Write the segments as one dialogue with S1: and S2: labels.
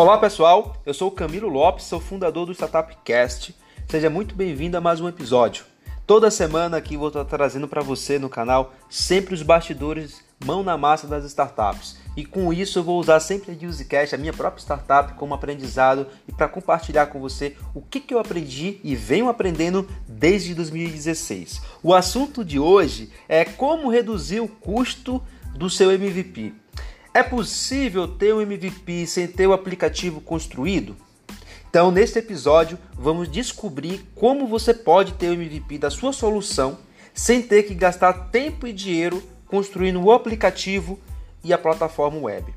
S1: Olá pessoal, eu sou Camilo Lopes, sou fundador do Startup Cast. Seja muito bem-vindo a mais um episódio. Toda semana aqui vou estar trazendo para você no canal sempre os bastidores, mão na massa das startups. E com isso eu vou usar sempre a UseCast, a minha própria startup, como aprendizado e para compartilhar com você o que, que eu aprendi e venho aprendendo desde 2016. O assunto de hoje é como reduzir o custo do seu MVP. É possível ter um MVP sem ter o aplicativo construído? Então, neste episódio, vamos descobrir como você pode ter o MVP da sua solução sem ter que gastar tempo e dinheiro construindo o aplicativo e a plataforma web.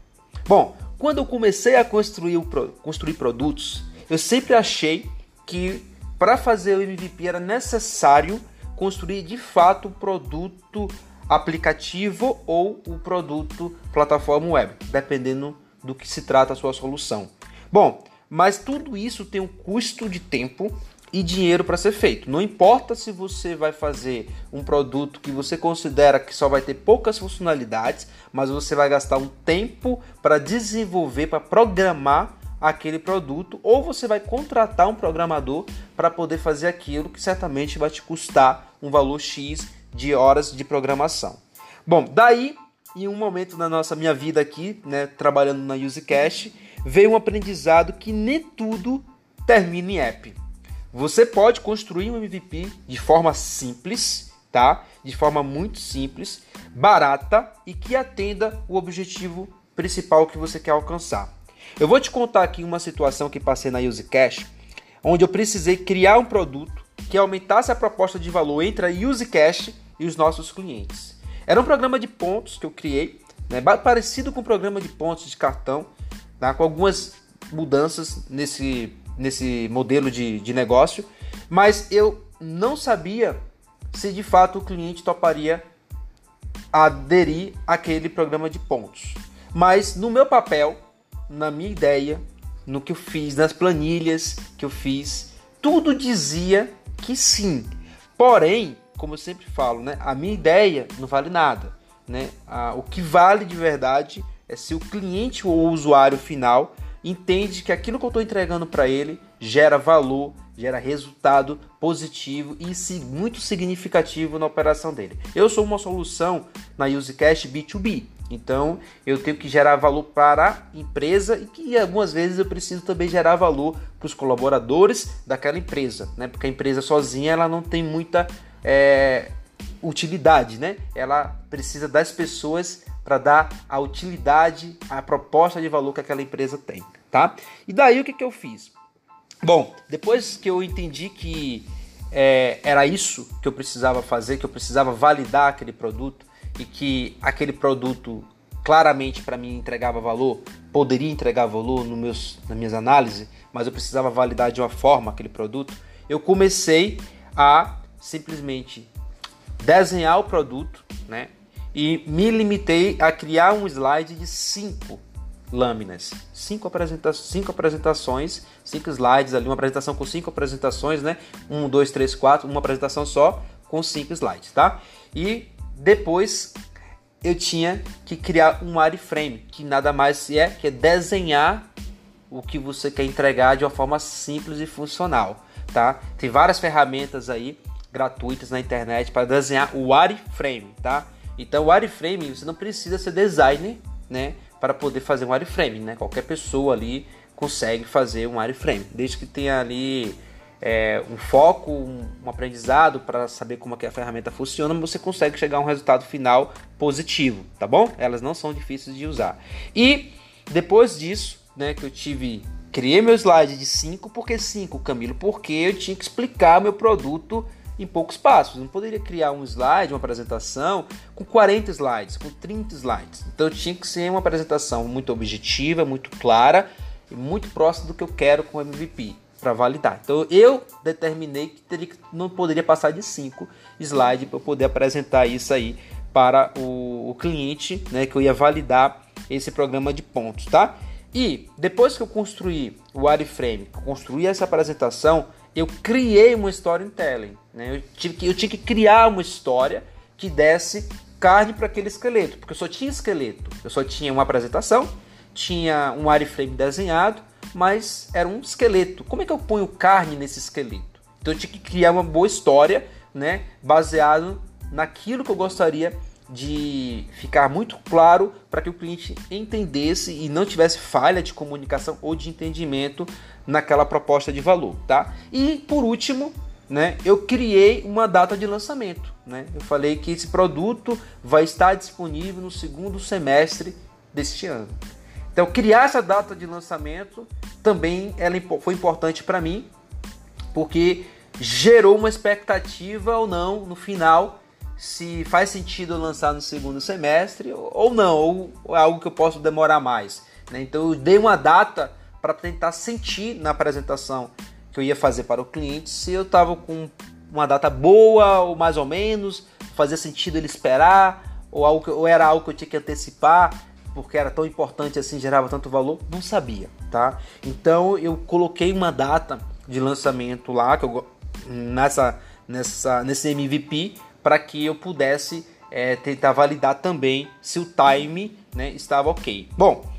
S1: Bom, quando eu comecei a construir, construir produtos, eu sempre achei que para fazer o MVP era necessário construir de fato o produto aplicativo ou o produto plataforma web, dependendo do que se trata a sua solução. Bom, mas tudo isso tem um custo de tempo e dinheiro para ser feito. Não importa se você vai fazer um produto que você considera que só vai ter poucas funcionalidades, mas você vai gastar um tempo para desenvolver, para programar aquele produto, ou você vai contratar um programador para poder fazer aquilo que certamente vai te custar um valor X de horas de programação. Bom, daí, em um momento na nossa minha vida aqui, né, trabalhando na UseCash, veio um aprendizado que nem tudo termina em app. Você pode construir um MVP de forma simples, tá? De forma muito simples, barata e que atenda o objetivo principal que você quer alcançar. Eu vou te contar aqui uma situação que passei na UseCash, onde eu precisei criar um produto que aumentasse a proposta de valor entre a UseCash e os nossos clientes. Era um programa de pontos que eu criei, né, parecido com o programa de pontos de cartão, tá, com algumas mudanças nesse nesse modelo de, de negócio, mas eu não sabia se de fato o cliente toparia aderir àquele programa de pontos. Mas no meu papel, na minha ideia, no que eu fiz, nas planilhas que eu fiz, tudo dizia que sim. Porém, como eu sempre falo, né, a minha ideia não vale nada. Né? o que vale de verdade é se o cliente ou o usuário final entende que aquilo que eu estou entregando para ele gera valor, gera resultado positivo e muito significativo na operação dele. Eu sou uma solução na UseCash B2B, então eu tenho que gerar valor para a empresa e que algumas vezes eu preciso também gerar valor para os colaboradores daquela empresa, né? Porque a empresa sozinha ela não tem muita é, utilidade, né? Ela precisa das pessoas para dar a utilidade, a proposta de valor que aquela empresa tem, tá? E daí o que, que eu fiz? Bom, depois que eu entendi que é, era isso que eu precisava fazer, que eu precisava validar aquele produto e que aquele produto claramente para mim entregava valor, poderia entregar valor no meus, nas minhas análises, mas eu precisava validar de uma forma aquele produto, eu comecei a simplesmente desenhar o produto, né? E me limitei a criar um slide de cinco lâminas, cinco, apresenta cinco apresentações, cinco slides ali, uma apresentação com cinco apresentações, né? Um, dois, três, quatro, uma apresentação só com cinco slides, tá? E depois eu tinha que criar um wireframe, que nada mais é que é desenhar o que você quer entregar de uma forma simples e funcional, tá? Tem várias ferramentas aí gratuitas na internet para desenhar o wireframe, tá? Então, o wireframe você não precisa ser designer, né, para poder fazer um wireframe, né? Qualquer pessoa ali consegue fazer um wireframe, desde que tenha ali é, um foco, um, um aprendizado para saber como é que a ferramenta funciona, você consegue chegar a um resultado final positivo, tá bom? Elas não são difíceis de usar. E depois disso, né, que eu tive criei meu slide de 5, porque 5, Camilo, porque eu tinha que explicar meu produto em poucos passos. Não poderia criar um slide, uma apresentação com 40 slides, com 30 slides. Então tinha que ser uma apresentação muito objetiva, muito clara e muito próxima do que eu quero com o MVP para validar. Então eu determinei que, teria, não poderia passar de 5 slides para poder apresentar isso aí para o, o cliente, né, que eu ia validar esse programa de pontos, tá? E depois que eu construí o wireframe, construí essa apresentação, eu criei uma storytelling. Né? Eu, tive que, eu tinha que criar uma história que desse carne para aquele esqueleto, porque eu só tinha esqueleto. Eu só tinha uma apresentação, tinha um wireframe desenhado, mas era um esqueleto. Como é que eu ponho carne nesse esqueleto? Então eu tinha que criar uma boa história, né, baseado naquilo que eu gostaria de ficar muito claro para que o cliente entendesse e não tivesse falha de comunicação ou de entendimento naquela proposta de valor, tá? E por último, né, eu criei uma data de lançamento, né? Eu falei que esse produto vai estar disponível no segundo semestre deste ano. Então, criar essa data de lançamento também ela foi importante para mim, porque gerou uma expectativa ou não no final se faz sentido lançar no segundo semestre ou não, ou é algo que eu posso demorar mais. Né? Então eu dei uma data para tentar sentir na apresentação que eu ia fazer para o cliente se eu estava com uma data boa ou mais ou menos, fazia sentido ele esperar, ou, algo ou era algo que eu tinha que antecipar porque era tão importante assim, gerava tanto valor, não sabia, tá? Então eu coloquei uma data de lançamento lá que eu, nessa, nessa nesse MVP para que eu pudesse é, tentar validar também se o time né, estava ok. Bom,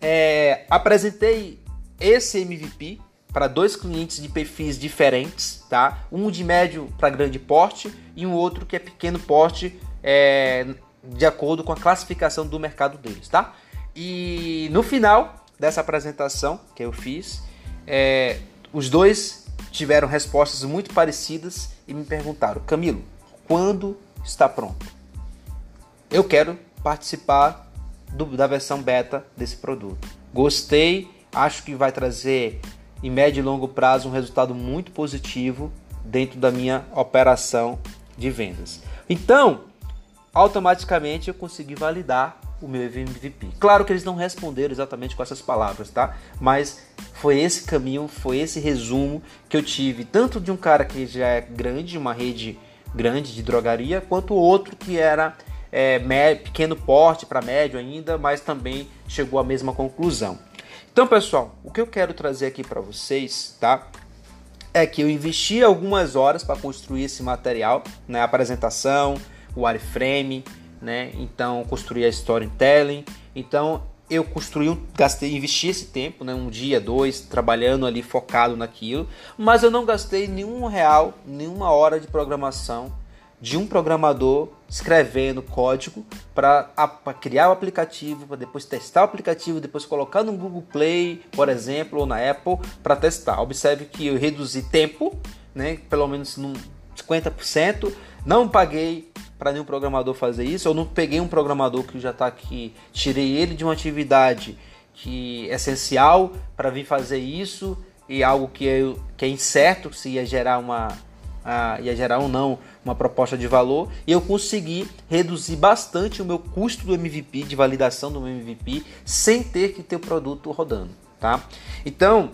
S1: é, apresentei esse MVP para dois clientes de perfis diferentes, tá? Um de médio para grande porte e um outro que é pequeno porte, é, de acordo com a classificação do mercado deles, tá? E no final dessa apresentação que eu fiz, é, os dois tiveram respostas muito parecidas e me perguntaram: Camilo, quando está pronto. Eu quero participar do, da versão beta desse produto. Gostei, acho que vai trazer em médio e longo prazo um resultado muito positivo dentro da minha operação de vendas. Então, automaticamente eu consegui validar o meu MVP. Claro que eles não responderam exatamente com essas palavras, tá? Mas foi esse caminho, foi esse resumo que eu tive tanto de um cara que já é grande, uma rede grande de drogaria, quanto outro que era é, pequeno porte para médio ainda, mas também chegou à mesma conclusão. Então, pessoal, o que eu quero trazer aqui para vocês, tá? É que eu investi algumas horas para construir esse material, né? A apresentação, o wireframe, né? Então, construir a storytelling. Então, eu construí, gastei, investi esse tempo, né, um dia, dois, trabalhando ali focado naquilo, mas eu não gastei nenhum real, nenhuma hora de programação de um programador escrevendo código para criar o aplicativo, para depois testar o aplicativo, depois colocar no Google Play, por exemplo, ou na Apple para testar. Observe que eu reduzi tempo, né, pelo menos num 50%, não paguei para nenhum programador fazer isso. Eu não peguei um programador que já está aqui, tirei ele de uma atividade que é essencial para vir fazer isso e algo que é, que é incerto se ia gerar uma ia gerar ou não uma proposta de valor e eu consegui reduzir bastante o meu custo do MVP de validação do meu MVP sem ter que ter o produto rodando, tá? Então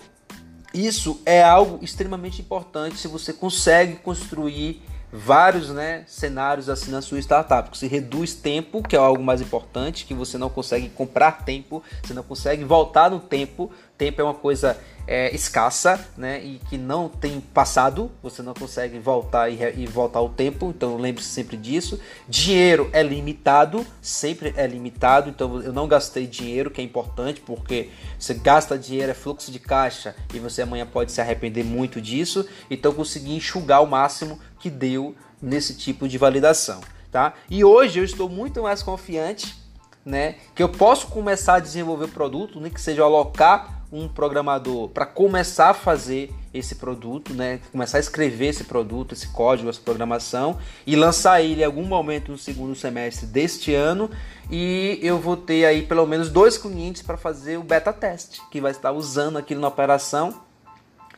S1: isso é algo extremamente importante se você consegue construir vários né, cenários assim na sua startup. Você reduz tempo, que é algo mais importante, que você não consegue comprar tempo, você não consegue voltar no tempo. Tempo é uma coisa é, escassa, né? E que não tem passado, você não consegue voltar e, e voltar o tempo, então lembre-se sempre disso. Dinheiro é limitado, sempre é limitado, então eu não gastei dinheiro, que é importante, porque você gasta dinheiro, é fluxo de caixa, e você amanhã pode se arrepender muito disso. Então consegui enxugar o máximo que deu nesse tipo de validação, tá? E hoje eu estou muito mais confiante, né? Que eu posso começar a desenvolver o produto, nem que seja alocar um programador para começar a fazer esse produto, né? Começar a escrever esse produto, esse código, essa programação e lançar ele em algum momento no segundo semestre deste ano. E eu vou ter aí pelo menos dois clientes para fazer o beta teste, que vai estar usando aquilo na operação.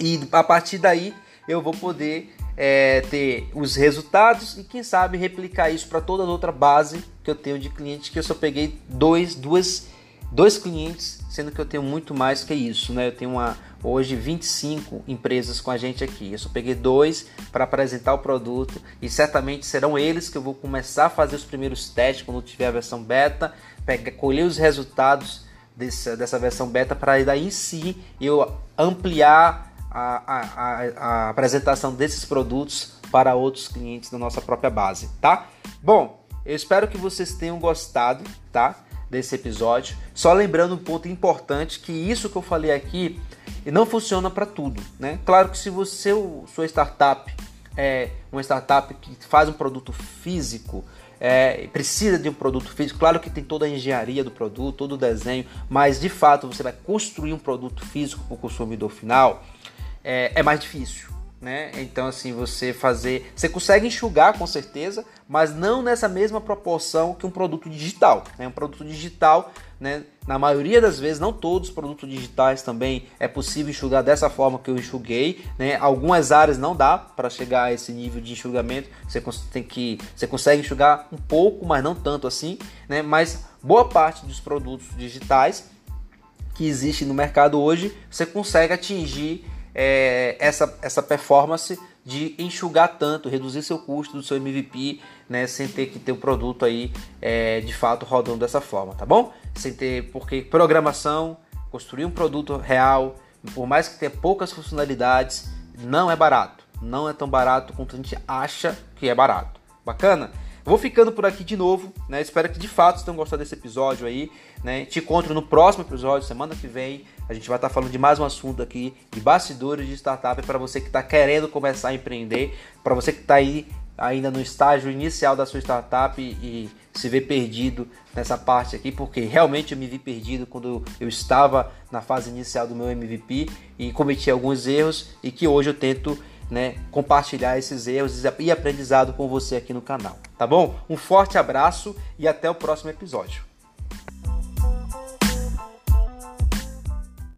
S1: E a partir daí eu vou poder é, ter os resultados e quem sabe replicar isso para toda a outra base que eu tenho de clientes que eu só peguei dois, duas dois clientes, sendo que eu tenho muito mais que isso, né? Eu tenho uma, hoje 25 empresas com a gente aqui. Eu só peguei dois para apresentar o produto e certamente serão eles que eu vou começar a fazer os primeiros testes quando tiver a versão beta, pegar, colher os resultados dessa, dessa versão beta para daí em si eu ampliar a, a, a, apresentação desses produtos para outros clientes da nossa própria base, tá? Bom, eu espero que vocês tenham gostado, tá? desse episódio. Só lembrando um ponto importante que isso que eu falei aqui não funciona para tudo, né? Claro que se você sua startup é uma startup que faz um produto físico, é, precisa de um produto físico, claro que tem toda a engenharia do produto, todo o desenho, mas de fato você vai construir um produto físico para o consumidor final, é, é mais difícil né? Então assim, você fazer, você consegue enxugar com certeza, mas não nessa mesma proporção que um produto digital, né? Um produto digital, né, na maioria das vezes, não todos os produtos digitais também é possível enxugar dessa forma que eu enxuguei, né? Algumas áreas não dá para chegar a esse nível de enxugamento, você tem que você consegue enxugar um pouco, mas não tanto assim, né? Mas boa parte dos produtos digitais que existe no mercado hoje, você consegue atingir é, essa, essa performance de enxugar tanto, reduzir seu custo do seu MVP, né, sem ter que ter o produto aí é, de fato rodando dessa forma, tá bom? Sem ter, porque programação, construir um produto real, por mais que tenha poucas funcionalidades, não é barato. Não é tão barato quanto a gente acha que é barato. Bacana? Vou ficando por aqui de novo, né? Espero que de fato vocês tenham gostado desse episódio aí, né? Te encontro no próximo episódio, semana que vem. A gente vai estar falando de mais um assunto aqui, de bastidores de startup para você que está querendo começar a empreender, para você que está aí ainda no estágio inicial da sua startup e, e se vê perdido nessa parte aqui, porque realmente eu me vi perdido quando eu estava na fase inicial do meu MVP e cometi alguns erros e que hoje eu tento né, compartilhar esses erros e aprendizado com você aqui no canal, tá bom? Um forte abraço e até o próximo episódio.